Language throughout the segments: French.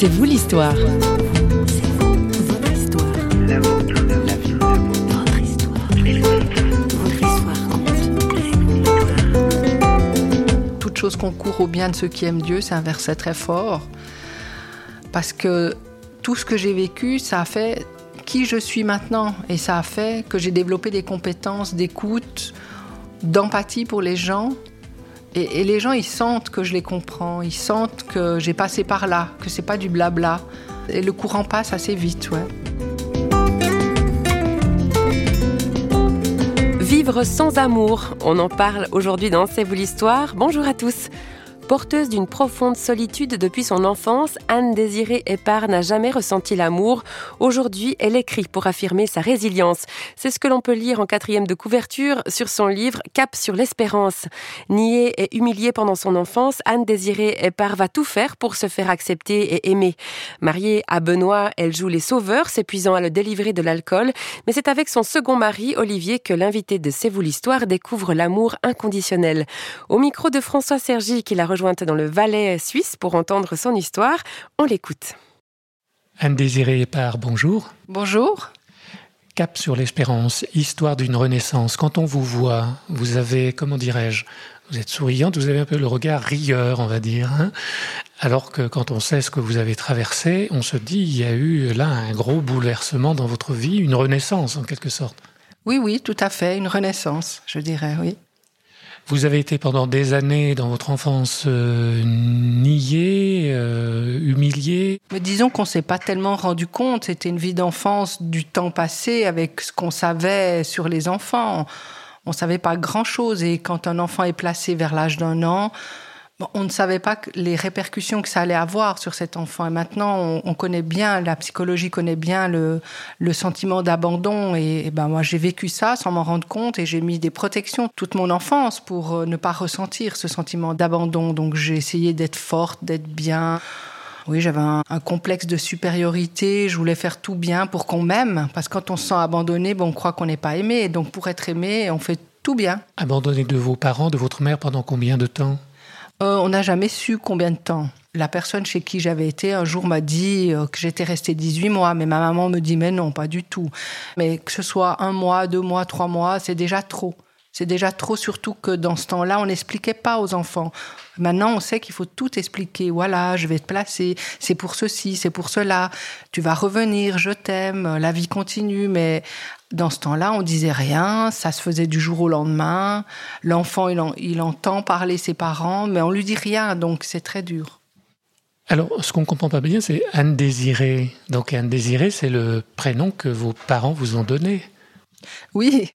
C'est vous l'histoire. Toute chose concourt au bien de ceux qui aiment Dieu, c'est un verset très fort. Parce que tout ce que j'ai vécu, ça a fait qui je suis maintenant. Et ça a fait que j'ai développé des compétences d'écoute, d'empathie pour les gens. Et, les gens, ils sentent que je les comprends, ils sentent que j'ai passé par là, que c'est pas du blabla. Et le courant passe assez vite, ouais. Vivre sans amour, on en parle aujourd'hui dans C'est vous l'histoire. Bonjour à tous. Porteuse d'une profonde solitude depuis son enfance, Anne-Désirée Épard n'a jamais ressenti l'amour. Aujourd'hui, elle écrit pour affirmer sa résilience. C'est ce que l'on peut lire en quatrième de couverture sur son livre Cap sur l'espérance. Niée et humiliée pendant son enfance, Anne-Désirée Épard va tout faire pour se faire accepter et aimer. Mariée à Benoît, elle joue les sauveurs, s'épuisant à le délivrer de l'alcool. Mais c'est avec son second mari, Olivier, que l'invité de C'est vous l'histoire découvre l'amour inconditionnel. Au micro de François Sergi, qui l'a rejointe dans le Valais suisse pour entendre son histoire. On l'écoute. Anne-Désirée Épard, bonjour. Bonjour. Cap sur l'espérance, histoire d'une renaissance. Quand on vous voit, vous avez, comment dirais-je, vous êtes souriante, vous avez un peu le regard rieur, on va dire. Hein Alors que quand on sait ce que vous avez traversé, on se dit, il y a eu là un gros bouleversement dans votre vie, une renaissance en quelque sorte. Oui, oui, tout à fait, une renaissance, je dirais, oui. Vous avez été pendant des années dans votre enfance euh, nié, euh, humilié. Disons qu'on s'est pas tellement rendu compte. C'était une vie d'enfance du temps passé avec ce qu'on savait sur les enfants. On savait pas grand chose. Et quand un enfant est placé vers l'âge d'un an, on ne savait pas les répercussions que ça allait avoir sur cet enfant. Et maintenant, on, on connaît bien, la psychologie connaît bien le, sentiment d'abandon. Et, ben moi, j'ai vécu ça sans m'en rendre compte et j'ai mis des protections toute mon enfance pour euh, ne pas ressentir ce sentiment d'abandon. Donc, j'ai essayé d'être forte, d'être bien. Oui, j'avais un, complexe de supériorité. Je voulais faire tout bien pour qu'on m'aime. Parce que quand on se sent abandonné, on croit qu'on n'est pas aimé. Et donc, pour être aimé, on fait tout bien. Abandonné de vos parents, de votre mère pendant combien de temps? Euh, on n'a jamais su combien de temps. La personne chez qui j'avais été un jour m'a dit euh, que j'étais restée 18 mois, mais ma maman me dit mais non, pas du tout. Mais que ce soit un mois, deux mois, trois mois, c'est déjà trop. C'est déjà trop, surtout que dans ce temps-là, on n'expliquait pas aux enfants. Maintenant, on sait qu'il faut tout expliquer. Voilà, je vais te placer, c'est pour ceci, c'est pour cela. Tu vas revenir, je t'aime, la vie continue. Mais dans ce temps-là, on disait rien, ça se faisait du jour au lendemain. L'enfant, il, en, il entend parler ses parents, mais on lui dit rien, donc c'est très dur. Alors, ce qu'on comprend pas bien, c'est Anne Désirée. Donc, Anne Désirée, c'est le prénom que vos parents vous ont donné. Oui,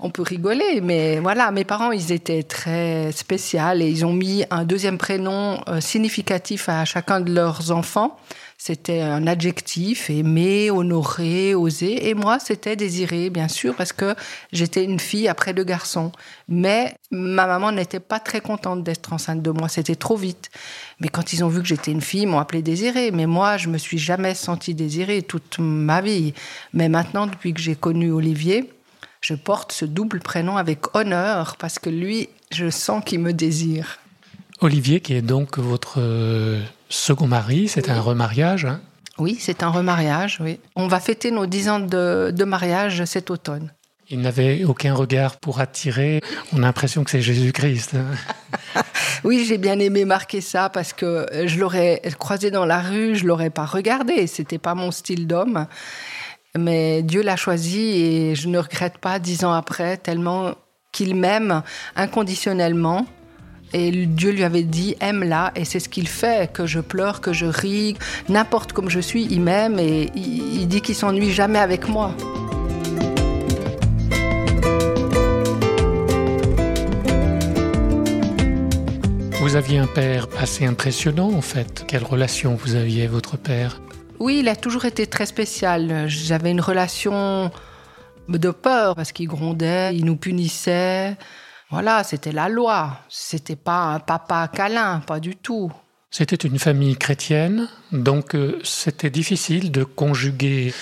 on peut rigoler, mais voilà, mes parents, ils étaient très spéciaux et ils ont mis un deuxième prénom euh, significatif à chacun de leurs enfants. C'était un adjectif, aimer, honorer, oser. Et moi, c'était désiré, bien sûr, parce que j'étais une fille après deux garçons. Mais ma maman n'était pas très contente d'être enceinte de moi. C'était trop vite. Mais quand ils ont vu que j'étais une fille, ils m'ont appelée désirée. Mais moi, je me suis jamais sentie désirée toute ma vie. Mais maintenant, depuis que j'ai connu Olivier, je porte ce double prénom avec honneur parce que lui, je sens qu'il me désire. Olivier, qui est donc votre second mari, c'est un remariage hein Oui, c'est un remariage, oui. On va fêter nos dix ans de, de mariage cet automne. Il n'avait aucun regard pour attirer. On a l'impression que c'est Jésus-Christ. oui, j'ai bien aimé marquer ça parce que je l'aurais croisé dans la rue, je l'aurais pas regardé. C'était pas mon style d'homme. Mais Dieu l'a choisi et je ne regrette pas dix ans après, tellement qu'il m'aime inconditionnellement. Et Dieu lui avait dit aime-la et c'est ce qu'il fait que je pleure que je ris n'importe comme je suis il m'aime et il, il dit qu'il s'ennuie jamais avec moi Vous aviez un père assez impressionnant en fait. Quelle relation vous aviez avec votre père? Oui, il a toujours été très spécial. J'avais une relation de peur parce qu'il grondait, il nous punissait. Voilà, c'était la loi. C'était pas un papa câlin, pas du tout. C'était une famille chrétienne, donc euh, c'était difficile de conjuguer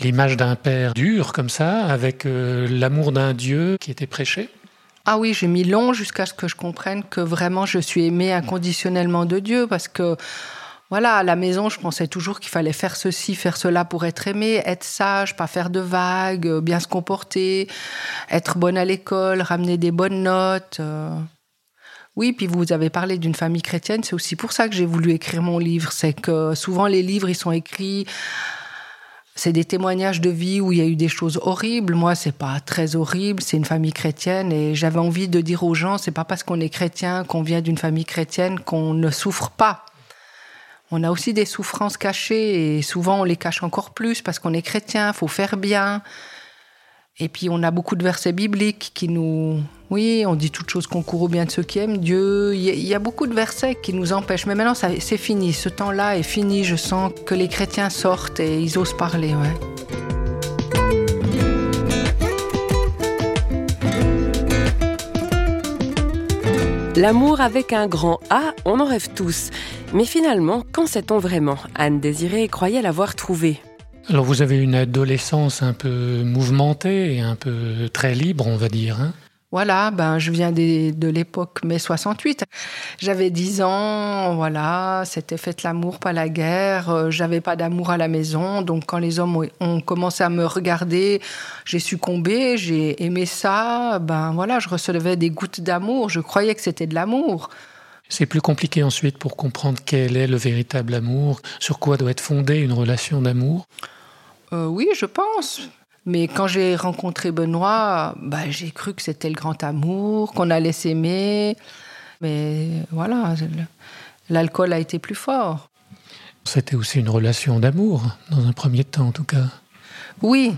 l'image d'un père dur comme ça avec euh, l'amour d'un Dieu qui était prêché. Ah oui, j'ai mis long jusqu'à ce que je comprenne que vraiment je suis aimée inconditionnellement de Dieu parce que Voilà, à la maison, je pensais toujours qu'il fallait faire ceci, faire cela pour être aimé, être sage, pas faire de vagues, euh, bien se comporter, être bonne à l'école, ramener des bonnes notes. Euh. Oui, puis vous avez parlé d'une famille chrétienne, c'est aussi pour ça que j'ai voulu écrire mon livre. C'est que souvent les livres, ils sont écrits, c'est des témoignages de vie où il y a eu des choses horribles. Moi, c'est pas très horrible, c'est une famille chrétienne et j'avais envie de dire aux gens, c'est pas parce qu'on est chrétien, qu'on vient d'une famille chrétienne qu'on ne souffre pas on a aussi des souffrances cachées et souvent on les cache encore plus parce qu'on est chrétien, faut faire bien. Et puis on a beaucoup de versets bibliques qui nous... Oui, on dit toutes choses concourent au bien de ceux qui aiment Dieu. Il y a beaucoup de versets qui nous empêchent. Mais maintenant, c'est fini. Ce temps-là est fini. Je sens que les chrétiens sortent et ils osent parler. L'amour avec un grand A, on en rêve tous. Mais finalement, quand sait-on vraiment? Anne Désirée croyait l'avoir trouvé. Alors vous avez une adolescence un peu mouvementée et un peu très libre, on va dire. Hein voilà, ben je viens de l'époque mai 68. J'avais 10 ans, voilà, c'était fait l'amour, pas la guerre. Euh, j'avais pas d'amour à la maison, donc quand les hommes ont commencé à me regarder, j'ai succombé, j'ai aimé ça. Ben voilà, je recevais des gouttes d'amour. Je croyais que c'était de l'amour. C'est plus compliqué ensuite pour comprendre quel est le véritable amour, sur quoi doit être fondée une relation d'amour? Euh, oui, je pense. Mais quand j'ai rencontré Benoît, bah, j'ai cru que c'était le grand amour, qu'on allait s'aimer. Mais voilà, l'alcool a été plus fort. C'était aussi une relation d'amour, dans un premier temps en tout cas. Oui,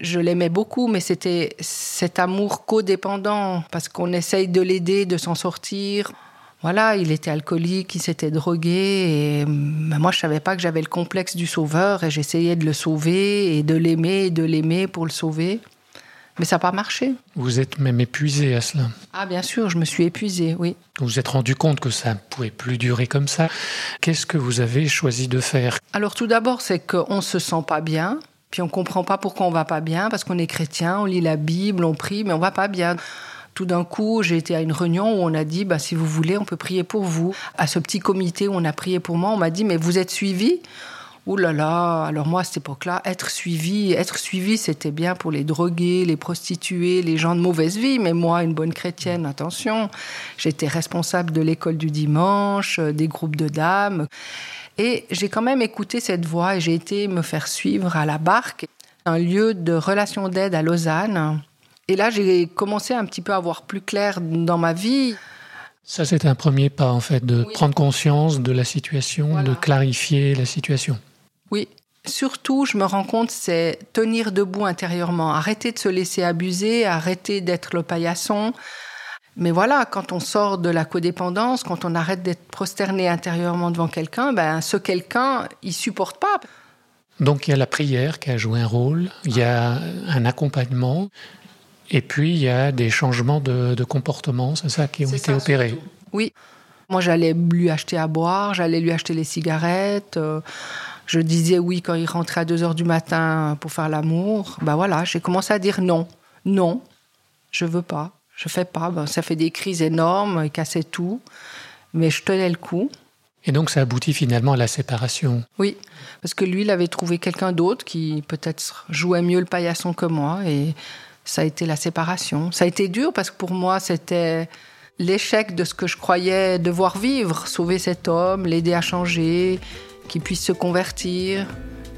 je l'aimais beaucoup, mais c'était cet amour codépendant, parce qu'on essaye de l'aider, de s'en sortir voilà, il était alcoolique, il s'était drogué, et ben, moi je savais pas que j'avais le complexe du sauveur, et j'essayais de le sauver, et de l'aimer, et de l'aimer pour le sauver. Mais ça n'a pas marché. Vous êtes même épuisé à cela. Ah bien sûr, je me suis épuisé, oui. Vous vous êtes rendu compte que ça ne pouvait plus durer comme ça. Qu'est-ce que vous avez choisi de faire? Alors tout d'abord, c'est qu'on ne se sent pas bien, puis on comprend pas pourquoi on va pas bien, parce qu'on est chrétien, on lit la Bible, on prie, mais on va pas bien tout d'un coup, j'ai été à une réunion où on a dit, bah, si vous voulez, on peut prier pour vous. À ce petit comité où on a prié pour moi, on m'a dit, mais vous êtes suivi? Ouh là là, alors moi à cette époque-là, être suivi, être suivi, c'était bien pour les drogués, les prostituées, les gens de mauvaise vie, mais moi, une bonne chrétienne, attention, j'étais responsable de l'école du dimanche, euh, des groupes de dames, et j'ai quand même écouté cette voix et j'ai été me faire suivre à la barque, un lieu de relation d'aide à Lausanne, et là, j'ai commencé un petit peu à voir plus clair dans ma vie. Ça, c'est un premier pas, en fait, de prendre conscience de la situation, de clarifier la situation. Oui. Surtout, je me rends compte, c'est tenir debout intérieurement, arrêter de se laisser abuser, arrêter d'être le paillasson. Mais voilà, quand on sort de la codépendance, quand on arrête d'être prosterné intérieurement devant quelqu'un, ben, ce quelqu'un, il supporte pas. Donc il y a la prière qui a joué un rôle, il y a un accompagnement, et puis, il y a des changements de, comportement, c'est ça, qui ont été opérés. Oui. Moi, j'allais lui acheter à boire, j'allais lui acheter les cigarettes. Euh, je disais oui quand il rentrait à 2 heures du matin pour faire l'amour. Ben voilà, j'ai commencé à dire non. Non, je veux pas, je fais pas. Ben, ça fait des crises énormes, il cassait tout. Mais je tenais le coup. Et donc ça aboutit finalement à la séparation. Oui, parce que lui, il avait trouvé quelqu'un d'autre qui peut-être jouait mieux le paillasson que moi. Et ça a été la séparation. Ça a été dur parce que pour moi, c'était l'échec de ce que je croyais devoir vivre, sauver cet homme, l'aider à changer, qu'il puisse se convertir.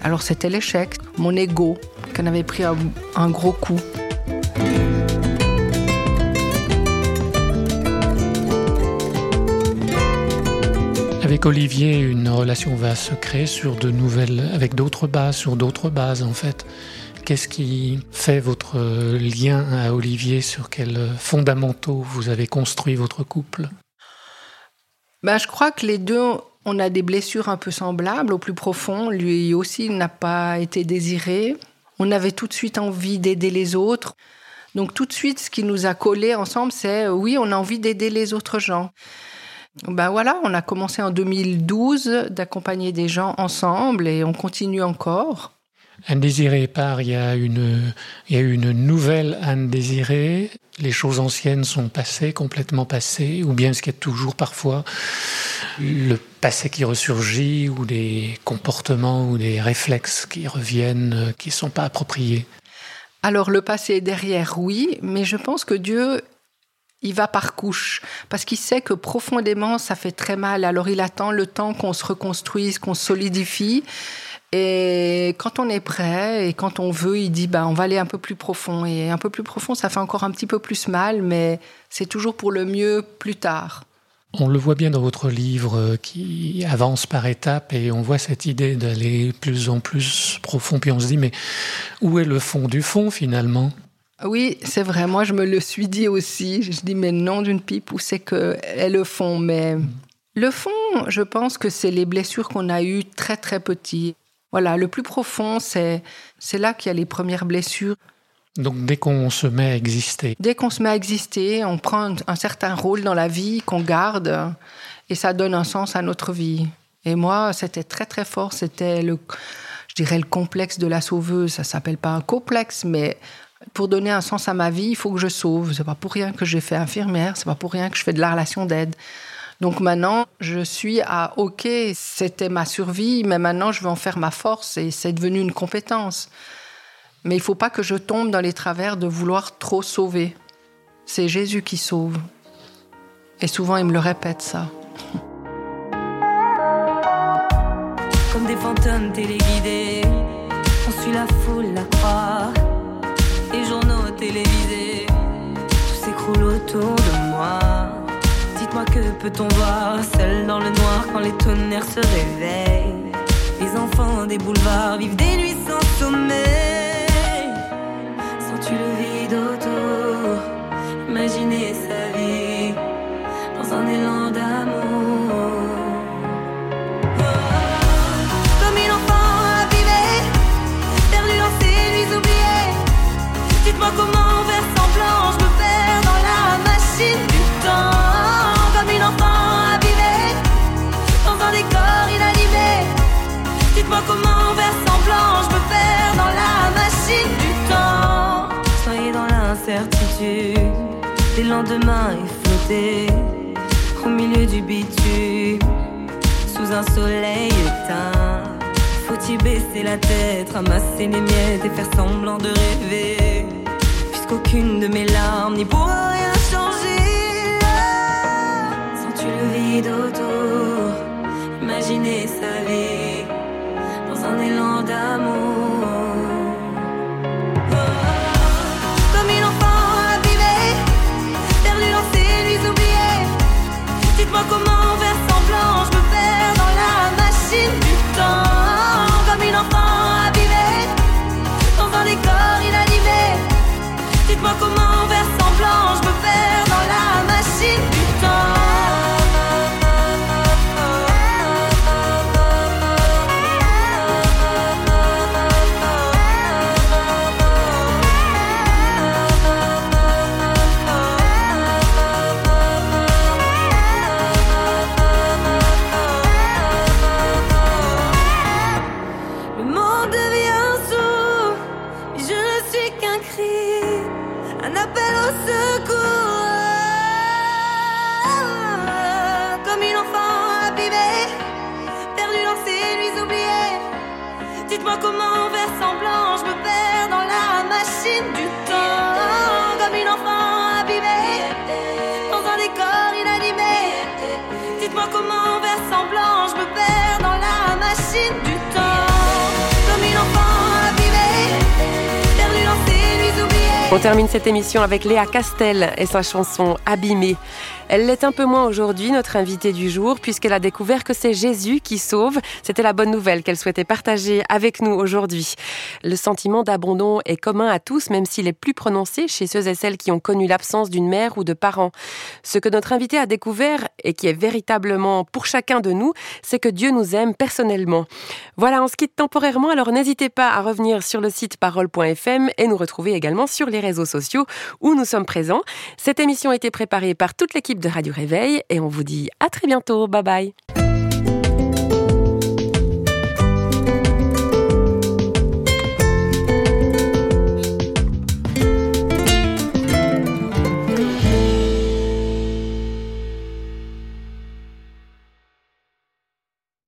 Alors c'était l'échec, mon ego, qui en avait pris un, gros coup. Avec Olivier, une relation va se créer sur de nouvelles, avec d'autres bases, sur d'autres bases en fait. Qu'est-ce qui fait votre lien à Olivier Sur quels fondamentaux vous avez construit votre couple? Ben, Je crois que les deux, on a des blessures un peu semblables au plus profond. Lui aussi n'a pas été désiré. On avait tout de suite envie d'aider les autres. Donc tout de suite, ce qui nous a collés ensemble, c'est oui, on a envie d'aider les autres gens. Ben voilà, on a commencé en 2012 d'accompagner des gens ensemble et on continue encore. Anne Désirée part, il y a une, il y a une nouvelle Anne Désirée. Les choses anciennes sont passées, complètement passées, ou bien qu'il y a toujours parfois le passé qui ressurgit, ou des comportements ou des réflexes qui reviennent, euh, qui ne sont pas appropriés Alors le passé est derrière, oui, mais je pense que Dieu il va par couche parce qu'il sait que profondément ça fait très mal. Alors il attend le temps qu'on se reconstruise, qu'on solidifie. Et quand on est prêt et quand on veut, il dit bah on va aller un peu plus profond et un peu plus profond, ça fait encore un petit peu plus mal, mais c'est toujours pour le mieux plus tard. On le voit bien dans votre livre euh, qui avance par étapes et on voit cette idée d'aller plus en plus profond. Puis on se dit, mais où est le fond du fond finalement? Oui, c'est vrai. Moi, je me le suis dit aussi. Je dis, mais non d'une pipe, où c'est que est le fond? Mais le fond, je pense que c'est les blessures qu'on a eues très, très petits. Voilà, le plus profond, c'est, c'est là qu'il y a les premières blessures. Donc dès qu'on se met à exister Dès qu'on se met à exister, on prend un certain rôle dans la vie qu'on garde et ça donne un sens à notre vie. Et moi, c'était très très fort. C'était le, je dirais le complexe de la sauveuse. Ça s'appelle pas un complexe, mais pour donner un sens à ma vie, il faut que je sauve. C'est pas pour rien que j'ai fait infirmière, c'est pas pour rien que je fais de la relation d'aide. Donc maintenant, je suis à OK, c'était ma survie, mais maintenant je veux en faire ma force et c'est devenu une compétence. Mais il faut pas que je tombe dans les travers de vouloir trop sauver. C'est Jésus qui sauve. Et souvent, il me le répète ça. Journaux télévisés, tout s'écroule autour de moi. Que peut-on voir seul dans le noir quand les tonnerres se réveillent. Les enfants des boulevards vivent des nuits sans sommeil. Sens-tu le vide autour? Imaginez sa vie dans un élan. Des lendemains efflotés, au milieu du bitume, sous un soleil éteint. Faut-il baisser la tête, ramasser les miettes et faire semblant de rêver? Puisqu'aucune de mes larmes n'y pourra rien changer. Sens-tu le vide autour? Imaginez sa vie Dans un élan d'amour Dites-moi comment faire semblant Je me perds dans la machine du Le monde devient et je ne suis qu'un cri, un appel au secours. Comme une enfant abîmée, perdue dans ses nuits oubliées. Dites-moi comment faire semblant, je me perds dans la machine du temps. Comme une enfant abîmée, dans un décor inanimé. Dites-moi comment faire semblant, je me perds dans la machine du temps. On termine cette émission avec Léa Castel et sa chanson Abîmée. Elle l'est un peu moins aujourd'hui, notre invitée du jour, puisqu'elle a découvert que c'est Jésus qui sauve. C'était la bonne nouvelle qu'elle souhaitait partager avec nous aujourd'hui. Le sentiment d'abandon est commun à tous, même s'il est plus prononcé chez ceux et celles qui ont connu l'absence d'une mère ou de parents. Ce que notre invitée a découvert et qui est véritablement pour chacun de nous, c'est que Dieu nous aime personnellement. Voilà, on se quitte temporairement, alors n'hésitez pas à revenir sur le site parole.fm et nous retrouver également sur réseaux sociaux où nous sommes présents. Cette émission a été préparée par toute l'équipe de Radio Réveil et on vous dit à très bientôt. Bye bye.